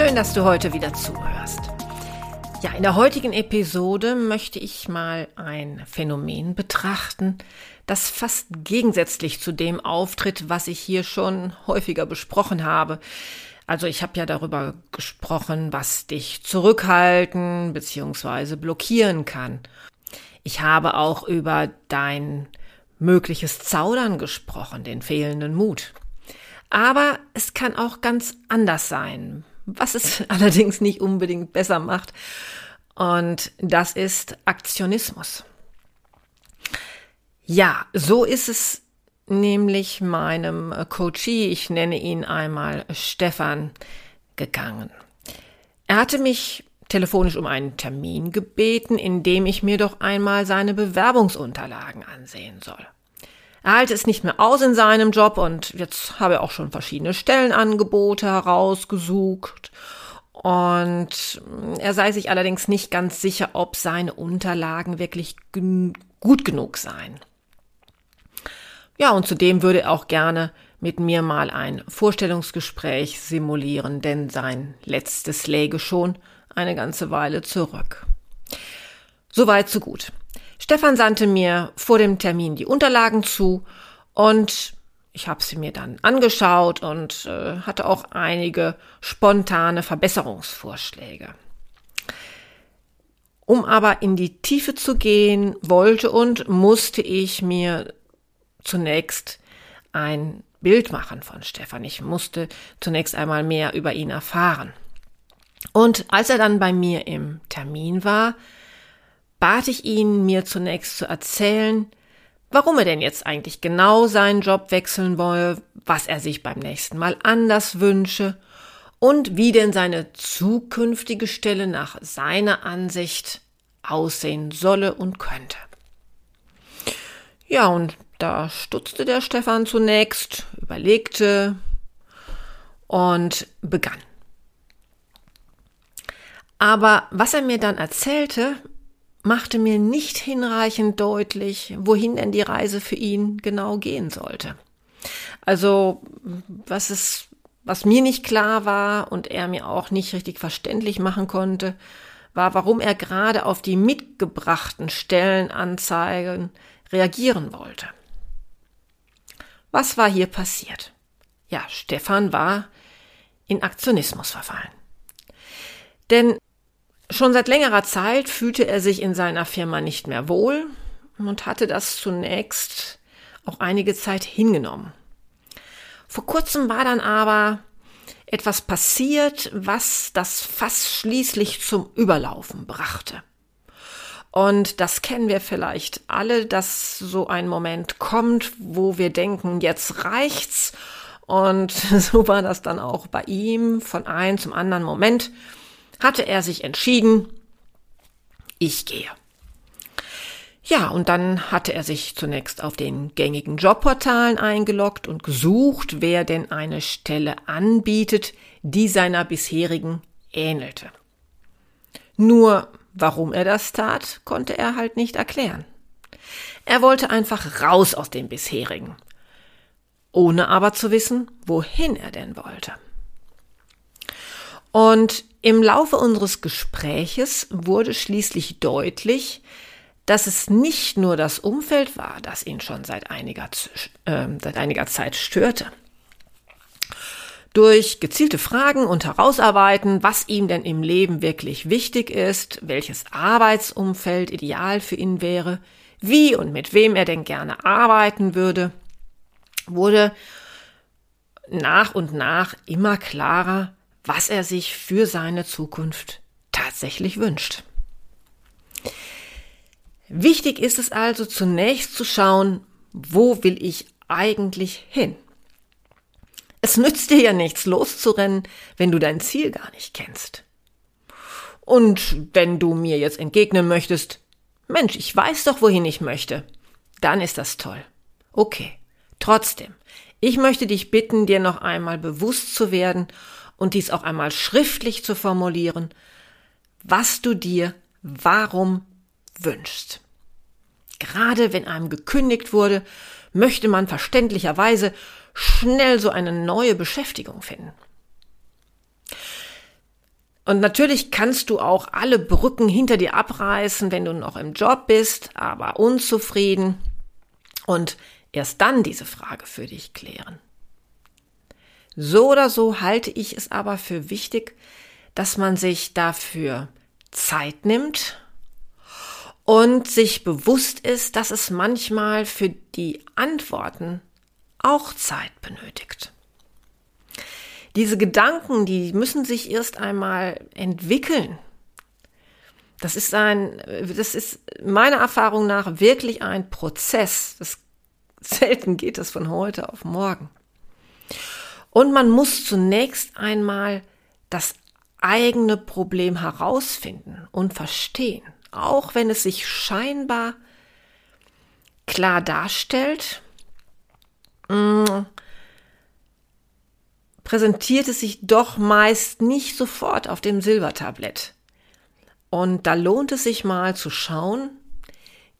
Schön, dass du heute wieder zuhörst. Ja, in der heutigen Episode möchte ich mal ein Phänomen betrachten, das fast gegensätzlich zu dem auftritt, was ich hier schon häufiger besprochen habe. Also ich habe ja darüber gesprochen, was dich zurückhalten bzw. blockieren kann. Ich habe auch über dein mögliches Zaudern gesprochen, den fehlenden Mut. Aber es kann auch ganz anders sein, was es allerdings nicht unbedingt besser macht. Und das ist Aktionismus. Ja, so ist es nämlich meinem Coachie, ich nenne ihn einmal Stefan, gegangen. Er hatte mich telefonisch um einen Termin gebeten, in dem ich mir doch einmal seine Bewerbungsunterlagen ansehen soll. Er halte es nicht mehr aus in seinem Job und jetzt habe er auch schon verschiedene Stellenangebote herausgesucht. Und er sei sich allerdings nicht ganz sicher, ob seine Unterlagen wirklich gen gut genug seien. Ja, und zudem würde er auch gerne mit mir mal ein Vorstellungsgespräch simulieren, denn sein letztes läge schon eine ganze Weile zurück. Soweit, so gut. Stefan sandte mir vor dem Termin die Unterlagen zu und ich habe sie mir dann angeschaut und äh, hatte auch einige spontane Verbesserungsvorschläge. Um aber in die Tiefe zu gehen wollte und musste ich mir zunächst ein Bild machen von Stefan. Ich musste zunächst einmal mehr über ihn erfahren. Und als er dann bei mir im Termin war, bat ich ihn, mir zunächst zu erzählen, warum er denn jetzt eigentlich genau seinen Job wechseln wolle, was er sich beim nächsten Mal anders wünsche und wie denn seine zukünftige Stelle nach seiner Ansicht aussehen solle und könnte. Ja, und da stutzte der Stefan zunächst, überlegte und begann. Aber was er mir dann erzählte, machte mir nicht hinreichend deutlich, wohin denn die Reise für ihn genau gehen sollte. Also, was es, was mir nicht klar war und er mir auch nicht richtig verständlich machen konnte, war, warum er gerade auf die mitgebrachten Stellenanzeigen reagieren wollte. Was war hier passiert? Ja, Stefan war in Aktionismus verfallen. Denn Schon seit längerer Zeit fühlte er sich in seiner Firma nicht mehr wohl und hatte das zunächst auch einige Zeit hingenommen. Vor kurzem war dann aber etwas passiert, was das Fass schließlich zum Überlaufen brachte. Und das kennen wir vielleicht alle, dass so ein Moment kommt, wo wir denken, jetzt reicht's. Und so war das dann auch bei ihm von einem zum anderen Moment hatte er sich entschieden, ich gehe. Ja, und dann hatte er sich zunächst auf den gängigen Jobportalen eingeloggt und gesucht, wer denn eine Stelle anbietet, die seiner bisherigen ähnelte. Nur warum er das tat, konnte er halt nicht erklären. Er wollte einfach raus aus dem bisherigen, ohne aber zu wissen, wohin er denn wollte. Und im Laufe unseres Gespräches wurde schließlich deutlich, dass es nicht nur das Umfeld war, das ihn schon seit einiger, äh, seit einiger Zeit störte. Durch gezielte Fragen und Herausarbeiten, was ihm denn im Leben wirklich wichtig ist, welches Arbeitsumfeld ideal für ihn wäre, wie und mit wem er denn gerne arbeiten würde, wurde nach und nach immer klarer, was er sich für seine Zukunft tatsächlich wünscht. Wichtig ist es also zunächst zu schauen, wo will ich eigentlich hin? Es nützt dir ja nichts loszurennen, wenn du dein Ziel gar nicht kennst. Und wenn du mir jetzt entgegnen möchtest, Mensch, ich weiß doch, wohin ich möchte, dann ist das toll. Okay. Trotzdem, ich möchte dich bitten, dir noch einmal bewusst zu werden und dies auch einmal schriftlich zu formulieren, was du dir warum wünschst. Gerade wenn einem gekündigt wurde, möchte man verständlicherweise schnell so eine neue Beschäftigung finden. Und natürlich kannst du auch alle Brücken hinter dir abreißen, wenn du noch im Job bist, aber unzufrieden und erst dann diese Frage für dich klären. So oder so halte ich es aber für wichtig, dass man sich dafür Zeit nimmt und sich bewusst ist, dass es manchmal für die Antworten auch Zeit benötigt. Diese Gedanken, die müssen sich erst einmal entwickeln. Das ist ein, das ist meiner Erfahrung nach wirklich ein Prozess. Das, selten geht das von heute auf morgen. Und man muss zunächst einmal das eigene Problem herausfinden und verstehen, auch wenn es sich scheinbar klar darstellt, mm, präsentiert es sich doch meist nicht sofort auf dem Silbertablett. Und da lohnt es sich mal zu schauen,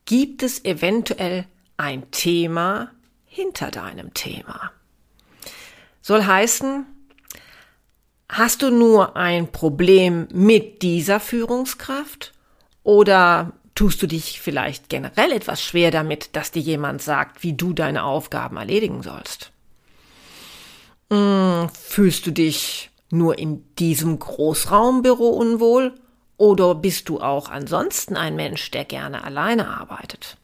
gibt es eventuell ein Thema hinter deinem Thema? Soll heißen, hast du nur ein Problem mit dieser Führungskraft oder tust du dich vielleicht generell etwas schwer damit, dass dir jemand sagt, wie du deine Aufgaben erledigen sollst? Hm, fühlst du dich nur in diesem Großraumbüro unwohl oder bist du auch ansonsten ein Mensch, der gerne alleine arbeitet?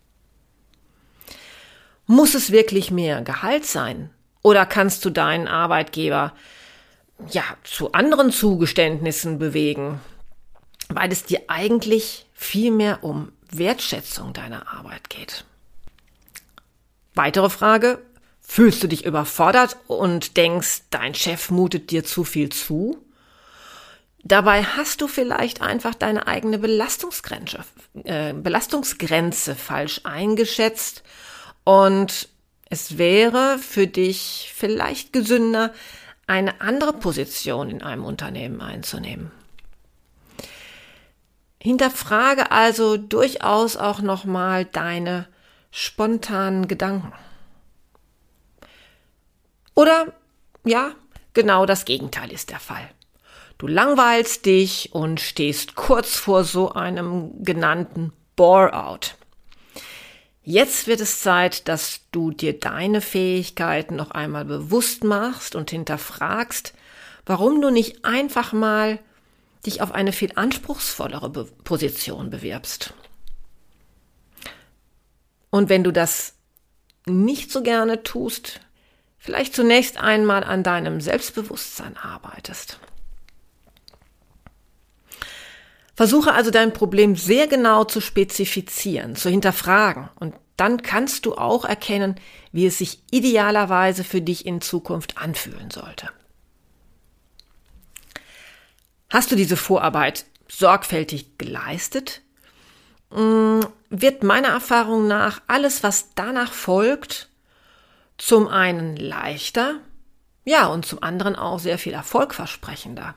Muss es wirklich mehr Gehalt sein? Oder kannst du deinen Arbeitgeber ja zu anderen Zugeständnissen bewegen, weil es dir eigentlich viel mehr um Wertschätzung deiner Arbeit geht? Weitere Frage, Fühlst du dich überfordert und denkst, dein Chef mutet dir zu viel zu? Dabei hast du vielleicht einfach deine eigene Belastungsgrenze, äh, Belastungsgrenze falsch eingeschätzt und es wäre für dich vielleicht gesünder, eine andere Position in einem Unternehmen einzunehmen. Hinterfrage also durchaus auch nochmal deine spontanen Gedanken. Oder ja, genau das Gegenteil ist der Fall. Du langweilst dich und stehst kurz vor so einem genannten Bore-out. Jetzt wird es Zeit, dass du dir deine Fähigkeiten noch einmal bewusst machst und hinterfragst, warum du nicht einfach mal dich auf eine viel anspruchsvollere Be Position bewirbst. Und wenn du das nicht so gerne tust, vielleicht zunächst einmal an deinem Selbstbewusstsein arbeitest. Versuche also dein Problem sehr genau zu spezifizieren, zu hinterfragen und dann kannst du auch erkennen, wie es sich idealerweise für dich in Zukunft anfühlen sollte. Hast du diese Vorarbeit sorgfältig geleistet, mm, wird meiner Erfahrung nach alles, was danach folgt, zum einen leichter, ja, und zum anderen auch sehr viel erfolgversprechender.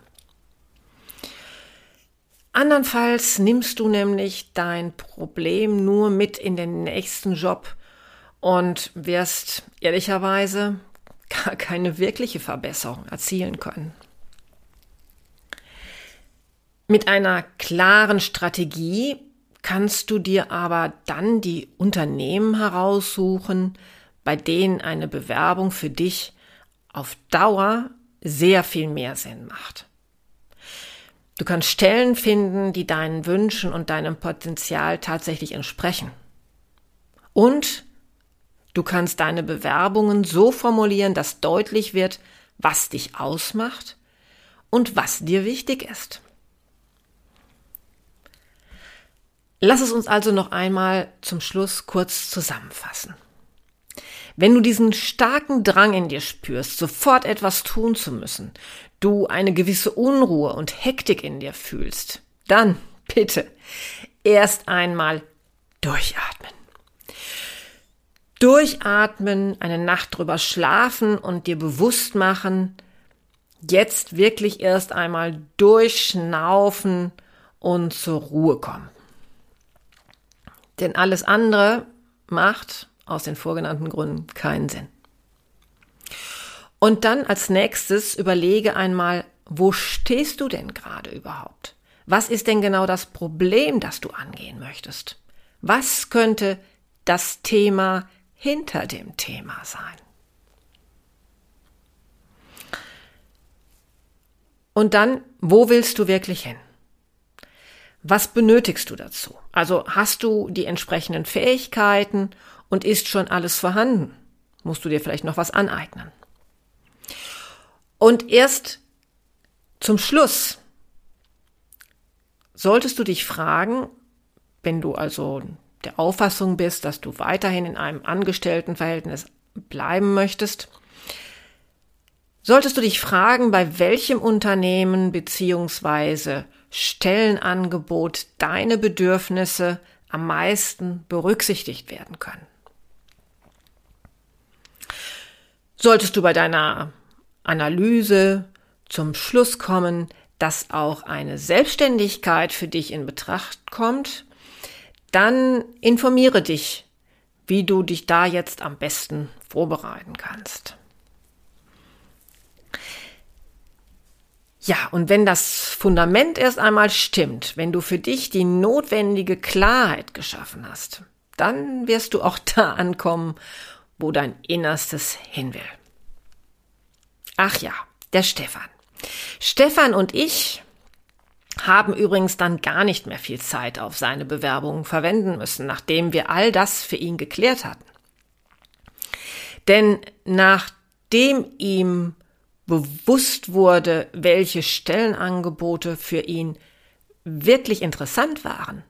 Andernfalls nimmst du nämlich dein Problem nur mit in den nächsten Job und wirst ehrlicherweise gar keine wirkliche Verbesserung erzielen können. Mit einer klaren Strategie kannst du dir aber dann die Unternehmen heraussuchen, bei denen eine Bewerbung für dich auf Dauer sehr viel mehr Sinn macht. Du kannst Stellen finden, die deinen Wünschen und deinem Potenzial tatsächlich entsprechen. Und du kannst deine Bewerbungen so formulieren, dass deutlich wird, was dich ausmacht und was dir wichtig ist. Lass es uns also noch einmal zum Schluss kurz zusammenfassen. Wenn du diesen starken Drang in dir spürst, sofort etwas tun zu müssen, du eine gewisse Unruhe und Hektik in dir fühlst, dann bitte erst einmal durchatmen. Durchatmen, eine Nacht drüber schlafen und dir bewusst machen, jetzt wirklich erst einmal durchschnaufen und zur Ruhe kommen. Denn alles andere macht aus den vorgenannten Gründen keinen Sinn. Und dann als nächstes überlege einmal, wo stehst du denn gerade überhaupt? Was ist denn genau das Problem, das du angehen möchtest? Was könnte das Thema hinter dem Thema sein? Und dann, wo willst du wirklich hin? Was benötigst du dazu? Also hast du die entsprechenden Fähigkeiten und ist schon alles vorhanden? Musst du dir vielleicht noch was aneignen? Und erst zum Schluss solltest du dich fragen, wenn du also der Auffassung bist, dass du weiterhin in einem Angestelltenverhältnis bleiben möchtest, solltest du dich fragen, bei welchem Unternehmen beziehungsweise Stellenangebot deine Bedürfnisse am meisten berücksichtigt werden können. Solltest du bei deiner Analyse zum Schluss kommen, dass auch eine Selbstständigkeit für dich in Betracht kommt, dann informiere dich, wie du dich da jetzt am besten vorbereiten kannst. Ja, und wenn das Fundament erst einmal stimmt, wenn du für dich die notwendige Klarheit geschaffen hast, dann wirst du auch da ankommen, wo dein Innerstes hin will. Ach ja, der Stefan. Stefan und ich haben übrigens dann gar nicht mehr viel Zeit auf seine Bewerbung verwenden müssen, nachdem wir all das für ihn geklärt hatten. Denn nachdem ihm bewusst wurde, welche Stellenangebote für ihn wirklich interessant waren,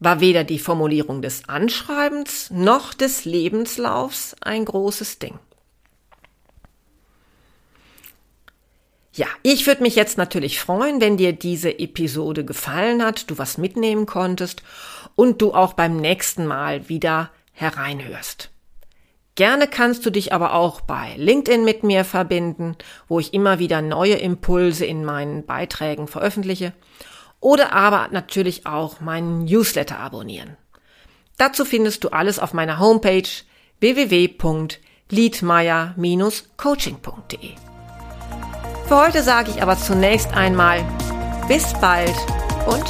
war weder die Formulierung des Anschreibens noch des Lebenslaufs ein großes Ding. Ja, ich würde mich jetzt natürlich freuen, wenn dir diese Episode gefallen hat, du was mitnehmen konntest und du auch beim nächsten Mal wieder hereinhörst. Gerne kannst du dich aber auch bei LinkedIn mit mir verbinden, wo ich immer wieder neue Impulse in meinen Beiträgen veröffentliche oder aber natürlich auch meinen Newsletter abonnieren. Dazu findest du alles auf meiner Homepage www.liedmeier-coaching.de. Für heute sage ich aber zunächst einmal bis bald und